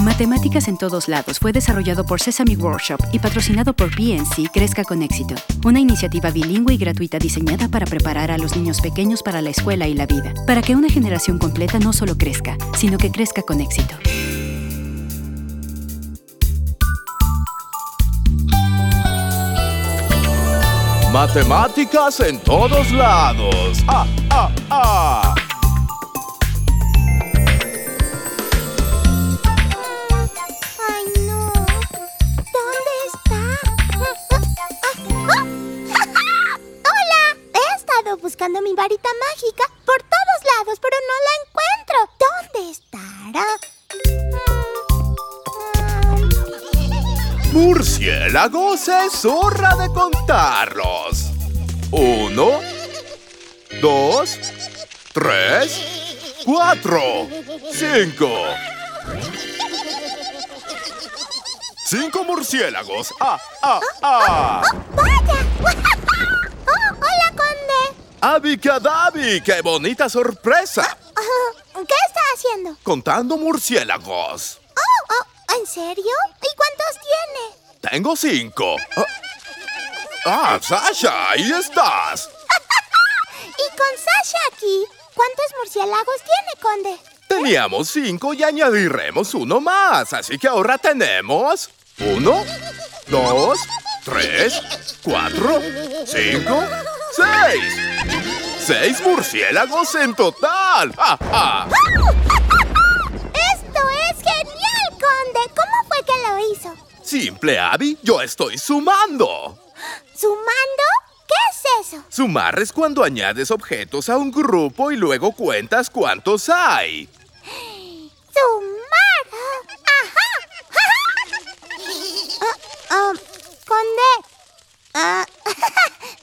Matemáticas en todos lados fue desarrollado por Sesame Workshop y patrocinado por PNC Crezca con éxito, una iniciativa bilingüe y gratuita diseñada para preparar a los niños pequeños para la escuela y la vida, para que una generación completa no solo crezca, sino que crezca con éxito. Matemáticas en todos lados. ¡Ah, ah, ah! Ay, no. ¿Dónde está? ¡Hola! He estado buscando mi varita mágica por todos lados, pero no la encuentro. ¿Dónde estará? Murciélagos, es hora de contarlos. Uno, dos, tres, cuatro, cinco. Cinco murciélagos. ¡Ah, ah, ah! ¡Vaya! ¡Oh, hola, conde! ¡Abicadabi! ¡Qué bonita sorpresa! Ah, ¿Qué está haciendo? Contando murciélagos. Oh, oh, ¿en serio? ¿Y cuántos tiene? Tengo cinco. Ah, Sasha, ahí estás. Y con Sasha aquí, ¿cuántos murciélagos tiene, conde? Teníamos cinco y añadiremos uno más, así que ahora tenemos uno, dos, tres, cuatro, cinco, seis. Seis murciélagos en total. ¡Ja, ja! ¡Esto es genial, conde! ¿Cómo fue que lo hizo? Simple, Abby, yo estoy sumando. ¿Sumando? ¿Qué es eso? Sumar es cuando añades objetos a un grupo y luego cuentas cuántos hay. ¡Sumar! ¡Ajá! Ah, ah, conde. Ah,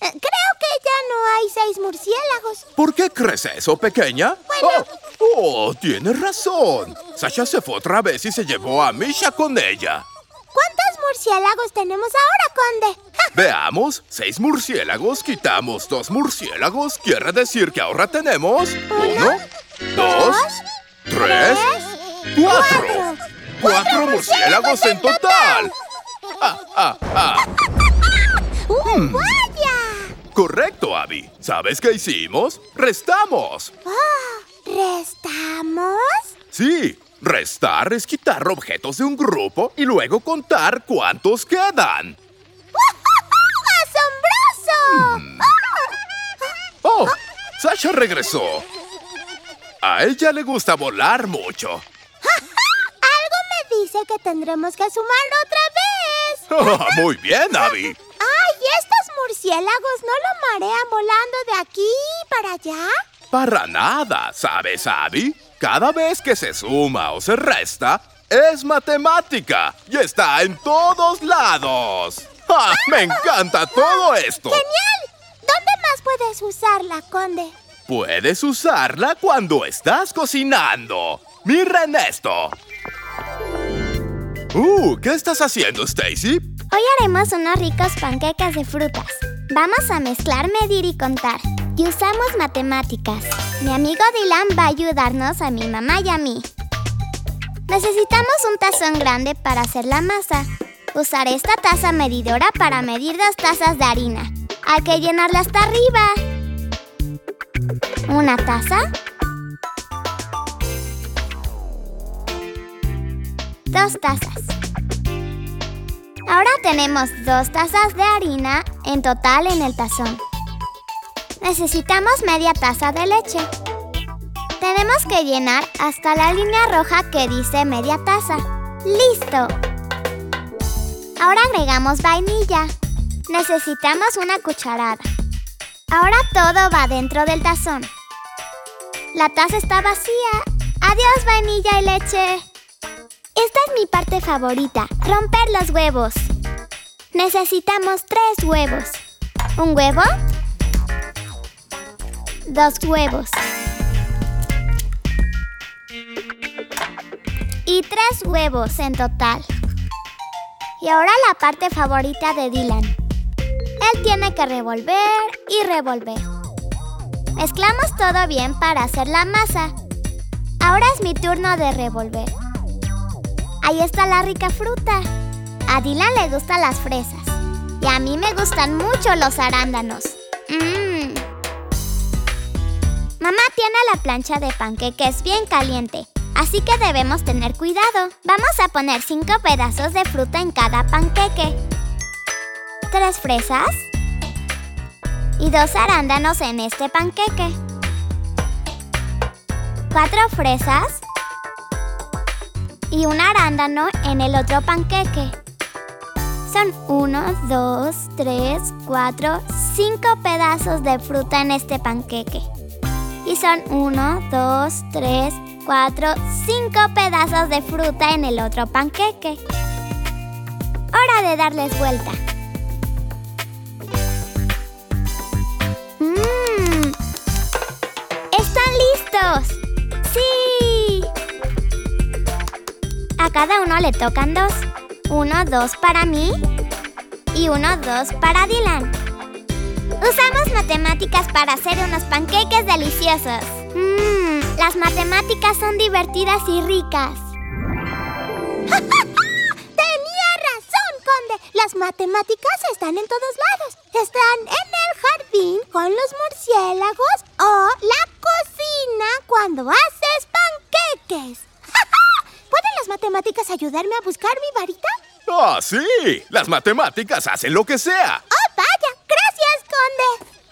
creo que ya no hay seis murciélagos. ¿Por qué crees eso, pequeña? Bueno. Oh, oh, tienes razón. Sasha se fue otra vez y se llevó a Misha con ella. ¿Cuántos murciélagos tenemos ahora, conde? Veamos, seis murciélagos, quitamos dos murciélagos, quiere decir que ahora tenemos uno, dos, tres, cuatro. cuatro. Murciélagos en total. Ah, ah, ah. ¡Uh, vaya! Correcto, Abby. ¿Sabes qué hicimos? Restamos. Ah, ¿Restamos? Sí, restar es quitar objetos de un grupo y luego contar cuántos quedan. ¡Asombroso! Oh, Sasha regresó. A ella le gusta volar mucho. Algo me dice que tendremos que sumarlo otra vez. Muy bien, Abby. ¡Ay! ¿Estos murciélagos no lo marean volando de aquí para allá? Para nada, ¿sabes, Abby? Cada vez que se suma o se resta, es matemática y está en todos lados. ¡Ja! ¡Me encanta todo esto! ¡Genial! ¿Dónde más puedes usarla, conde? Puedes usarla cuando estás cocinando. ¡Mira en esto! Uh, ¿qué estás haciendo, Stacy? Hoy haremos unos ricos panquecas de frutas. Vamos a mezclar, medir y contar. Y usamos matemáticas. Mi amigo Dylan va a ayudarnos a mi mamá y a mí. Necesitamos un tazón grande para hacer la masa. Usaré esta taza medidora para medir dos tazas de harina. Hay que llenarla hasta arriba. Una taza. Dos tazas. Ahora tenemos dos tazas de harina en total en el tazón. Necesitamos media taza de leche. Tenemos que llenar hasta la línea roja que dice media taza. ¡Listo! Ahora agregamos vainilla. Necesitamos una cucharada. Ahora todo va dentro del tazón. La taza está vacía. Adiós vainilla y leche. Esta es mi parte favorita, romper los huevos. Necesitamos tres huevos. ¿Un huevo? Dos huevos. Y tres huevos en total. Y ahora la parte favorita de Dylan. Él tiene que revolver y revolver. Mezclamos todo bien para hacer la masa. Ahora es mi turno de revolver. Ahí está la rica fruta. A Dylan le gustan las fresas. Y a mí me gustan mucho los arándanos. Mmm. Tiene la plancha de panqueques bien caliente, así que debemos tener cuidado. Vamos a poner cinco pedazos de fruta en cada panqueque. Tres fresas y dos arándanos en este panqueque. Cuatro fresas y un arándano en el otro panqueque. Son uno, dos, tres, cuatro, cinco pedazos de fruta en este panqueque. Y son uno, dos, tres, cuatro, cinco pedazos de fruta en el otro panqueque. Hora de darles vuelta. ¡Mmm! ¡Están listos! ¡Sí! A cada uno le tocan dos. Uno, dos para mí y uno, dos para Dylan. Usamos matemáticas para hacer unos panqueques deliciosos. Mmm, las matemáticas son divertidas y ricas. Tenía razón, Conde. Las matemáticas están en todos lados. Están en el jardín con los murciélagos o la cocina cuando haces panqueques. ¿Pueden las matemáticas ayudarme a buscar mi varita? ¡Ah, sí! Las matemáticas hacen lo que sea.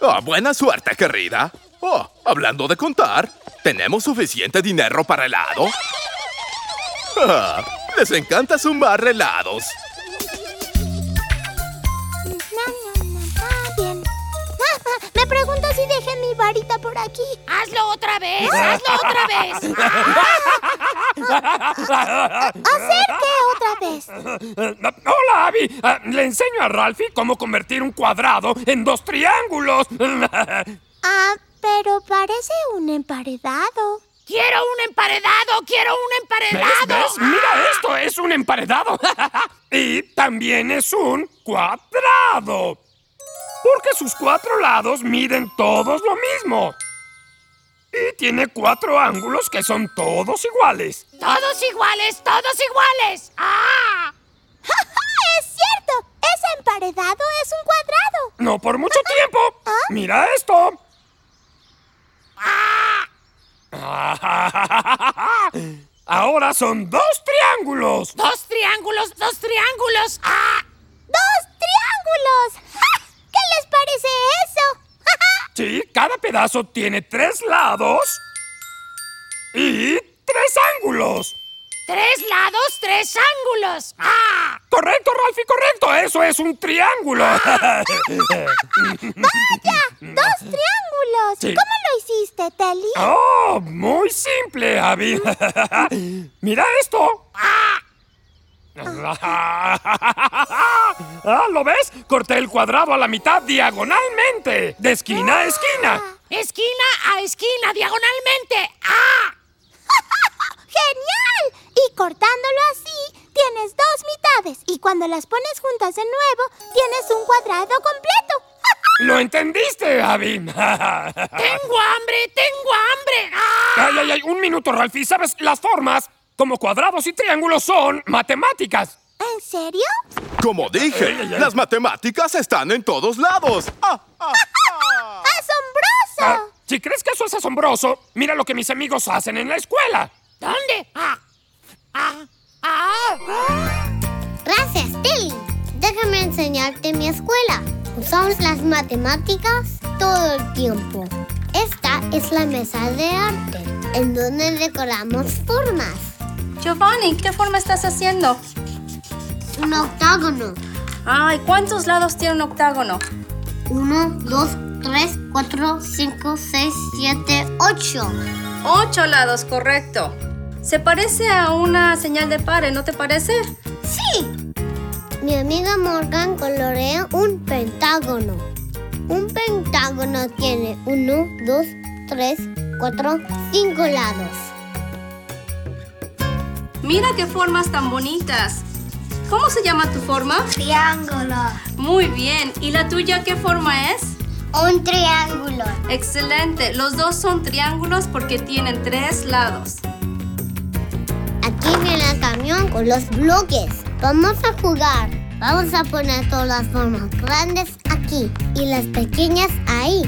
¡Oh, buena suerte, querida! Oh, hablando de contar, ¿tenemos suficiente dinero para helado? Ah, les encanta sumar helados. Bien. Me pregunto si dejé mi varita por aquí. ¡Hazlo otra vez! ¡Hazlo otra vez! ¿Hacer Hola, Abby. Ah, le enseño a Ralphie cómo convertir un cuadrado en dos triángulos. Ah, pero parece un emparedado. ¡Quiero un emparedado! ¡Quiero un ¿Ves? emparedado! ¿Ves? Mira esto, es un emparedado. y también es un cuadrado. Porque sus cuatro lados miden todos lo mismo. Y tiene cuatro ángulos que son todos iguales. ¡Todos iguales! ¡Todos iguales! ¡Ah! ¡Es cierto! Ese emparedado es un cuadrado. No por mucho tiempo. Mira esto. Ahora son dos triángulos. ¡Dos triángulos! ¡Dos triángulos! ¡Ah! Pedazo tiene tres lados y tres ángulos. ¡Tres lados, tres ángulos! ¡Ah! Correcto, Ralphie, correcto. Eso es un triángulo. ¡Vaya! ¡Dos triángulos! Sí. ¿Cómo lo hiciste, Telly? Oh, muy simple, Abby. Mira esto. Ah, ¿Lo ves? Corté el cuadrado a la mitad diagonalmente, de esquina a esquina. ¡Esquina a esquina, diagonalmente! ¡Ah! ¡Genial! Y cortándolo así, tienes dos mitades. Y cuando las pones juntas de nuevo, tienes un cuadrado completo. ¿Lo entendiste, Abby? ¡Tengo hambre! ¡Tengo hambre! ¡Ah! Ay, ay, ay, un minuto, Ralphie. ¿Sabes? Las formas, como cuadrados y triángulos, son matemáticas. ¿En serio? Como dije, Ay, ay, ay. las matemáticas están en todos lados. ¡Ah, ah, ah! ¡Asombroso! Ah, si crees que eso es asombroso, mira lo que mis amigos hacen en la escuela. ¿Dónde? ¡Ah! ¡Ah! ¡Ah! Gracias, Tilly. Déjame enseñarte mi escuela. Usamos las matemáticas todo el tiempo. Esta es la mesa de arte, en donde decoramos formas. Giovanni, ¿qué forma estás haciendo? Un octágono. Ay, ¿cuántos lados tiene un octágono? Uno, dos, tres, cuatro, cinco, seis, siete, ocho. Ocho lados, correcto. Se parece a una señal de pare, ¿no te parece? ¡Sí! Mi amiga Morgan colorea un pentágono. Un pentágono tiene uno, dos, tres, cuatro, cinco lados. Mira qué formas tan bonitas. ¿Cómo se llama tu forma? Triángulo. Muy bien. ¿Y la tuya qué forma es? Un triángulo. Excelente. Los dos son triángulos porque tienen tres lados. Aquí viene el camión con los bloques. Vamos a jugar. Vamos a poner todas las formas grandes aquí y las pequeñas ahí.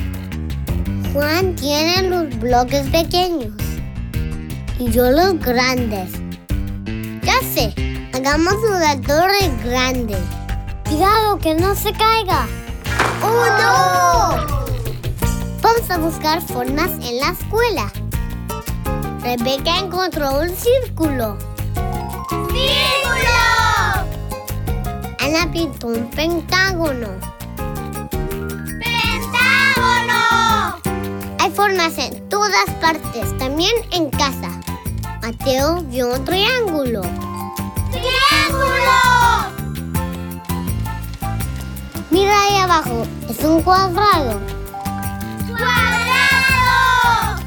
Juan tiene los bloques pequeños y yo los grandes. Ya sé, hagamos una torre grande. Cuidado que no se caiga. ¡Oh, no! Vamos a buscar formas en la escuela. Rebeca encontró un círculo. ¡Círculo! Ana pintó un pentágono. ¡Pentágono! Hay formas en todas partes, también en casa. Mateo vio un triángulo. ¡Triángulo! Mira ahí abajo, es un cuadrado. ¡Cuadrado!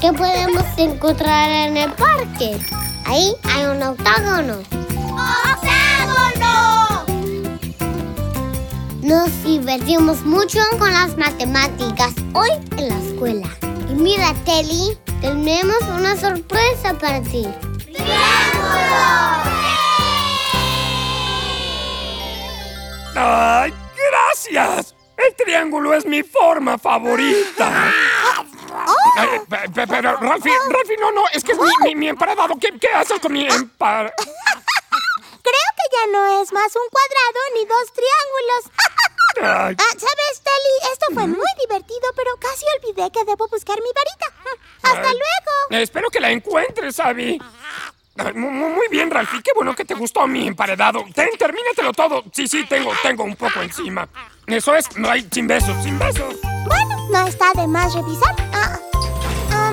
¿Qué podemos encontrar en el parque? Ahí hay un octágono. ¡Octágono! Nos divertimos mucho con las matemáticas hoy en la escuela. Y mira, Telly, tenemos una sorpresa para ti. ¡Ay, gracias! El triángulo es mi forma favorita. Pe- pe- pero, Ralphie, Ralphie, no, no, es que es mi, mi, mi emparedado. ¿Qué, ¿Qué haces con mi empar... Creo que ya no es más un cuadrado ni dos triángulos. Ah, ¿Sabes, Telly? Esto fue muy divertido, pero casi olvidé que debo buscar mi varita. ¡Hasta Ay. luego! espero que la encuentres, Abby. Muy bien, Ralphie. Qué bueno que te gustó mi emparedado. Ten, termínatelo todo. Sí, sí, tengo, tengo un poco encima. Eso es, no hay sin besos, sin besos. Bueno, no está de más revisar. Ah, ah,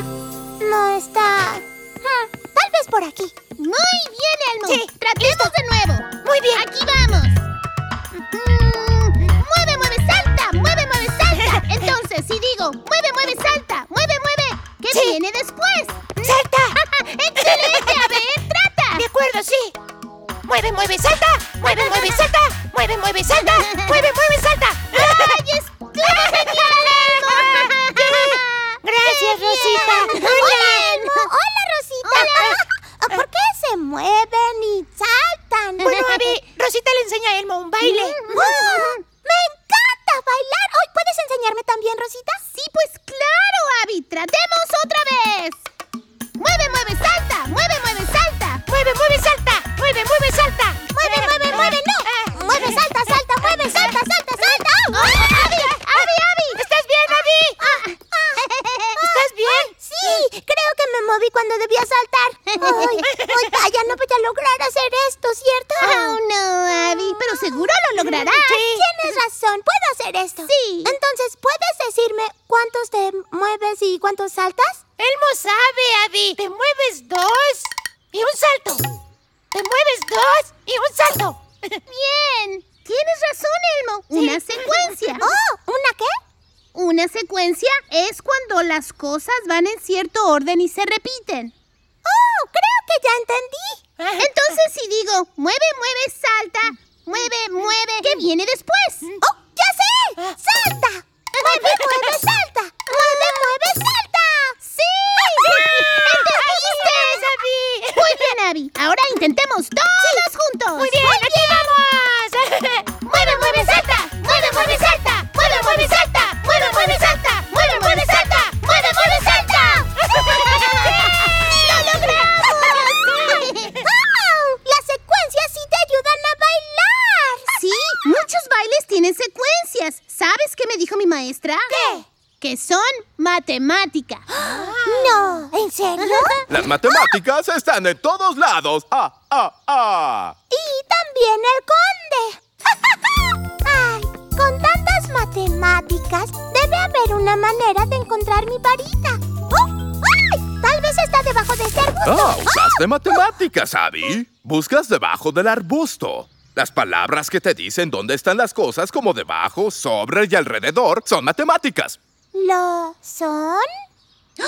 no está... hmm, tal vez por aquí. Muy bien, Elmo. Sí, Tratemos de nuevo. Muy bien. Aquí vamos. Mm, mueve, mueve, salta. Mueve, mueve, salta. Entonces, si digo, mueve, mueve, salta. Mueve, mueve. ¿Qué Sí. viene después? ¡Salta! Mueve, salta. Mueve, mueve, salta. Mueve, mueve, salta. Entendí. Entonces, si digo, mueve, mueve, salta, mueve, mueve, ¿qué viene después? ¡Oh, ya sé! ¡Salta! ¡Mueve, mueve, salta! ¿Sabes qué me dijo mi maestra? ¿Qué? Que son matemática. No, ¿en serio? Las matemáticas están en todos lados. ¡Ah, ah, ah! Y también el conde. Ay, con tantas matemáticas, debe haber una manera de encontrar mi varita. ¡Oh! ¡Ay! Tal vez está debajo de este arbusto. Ah, usaste matemáticas, Abby. Buscas debajo del arbusto. Las palabras que te dicen dónde están las cosas como debajo, sobre y alrededor son matemáticas. ¿Lo son?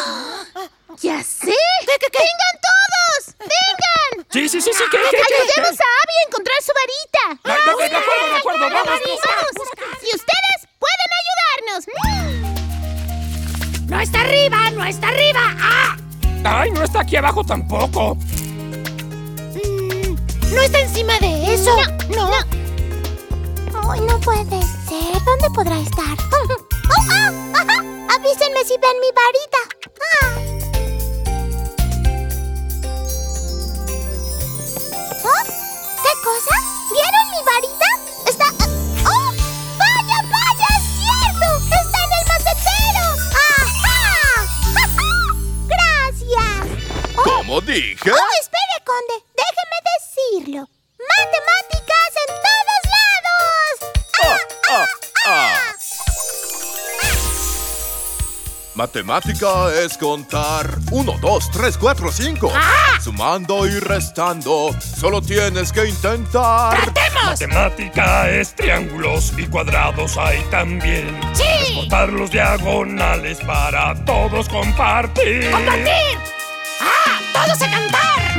¡Ya sé! ¡Vengan todos! ¡Vengan! Sí, sí, sí, sí, ¿qué, qué, qué? Ayudemos a Abby a encontrar su varita. De, de- de acuerdo, de acuerdo, vamos. Vamos. Y ustedes pueden ayudarnos. ¡No está arriba! ¡No está arriba! ¡Ah! Ay, no está aquí abajo tampoco. Mm, ¿No está encima de eso? No. Ay, no puede ser. ¿Dónde podrá estar? ¡Oh, ah! ajá! Avísenme si ven mi varita. Ah. ¿Oh? ¿Qué cosa? ¿Vieron mi varita? Está... ¡Oh! ¡Vaya, vaya! ¡Es cierto! ¡Está en el macetero! ¡Ajá! ¡Ja, ja! ¡Gracias! Oh, Como dije. oh, espere, Conde. Matemática es contar 1, 2, 3, 4, 5. Sumando y restando, solo tienes que intentar. ¡Tratemos! Matemática es triángulos y cuadrados hay también. ¡Sí! Es cortar los diagonales para todos compartir. ¡Compartir! ¡Ah! ¡Todos a cantar!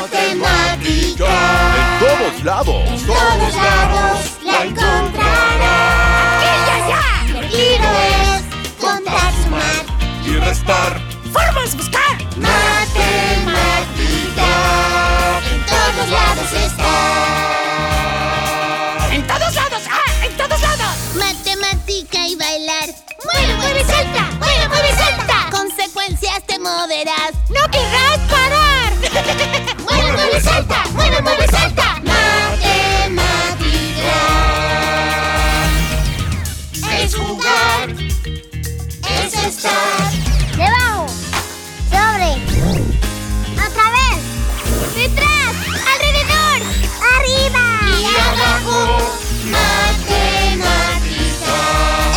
Matemática. En todos lados. En todos lados la encontrarás. Restar. ¡Formas buscar! Matemática. En todos lados está. ¡En todos lados! ¡Ah! ¡En todos lados! Matemática y bailar. Mueve, mueve, salta. Mueve, mueve, salta. Consecuencias te moverás. ¡No querrás parar! Mueve, mueve, salta. Mueve, mueve, salta. Matemática. Es jugar. Es estar. Debajo. Sobre. Otra vez. Detrás. Alrededor. Arriba. Y abajo. Matemática.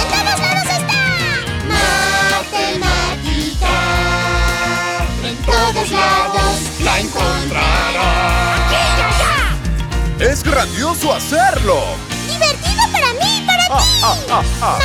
¡En todos lados está! Matemática. En todos lados La encontrarás. ¡Y ya, ya! Es grandioso hacerlo. ¡Divertido para mí y para Ah, ti! ah, ah,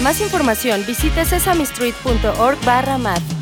Para más información visite sesamestreet.org barra.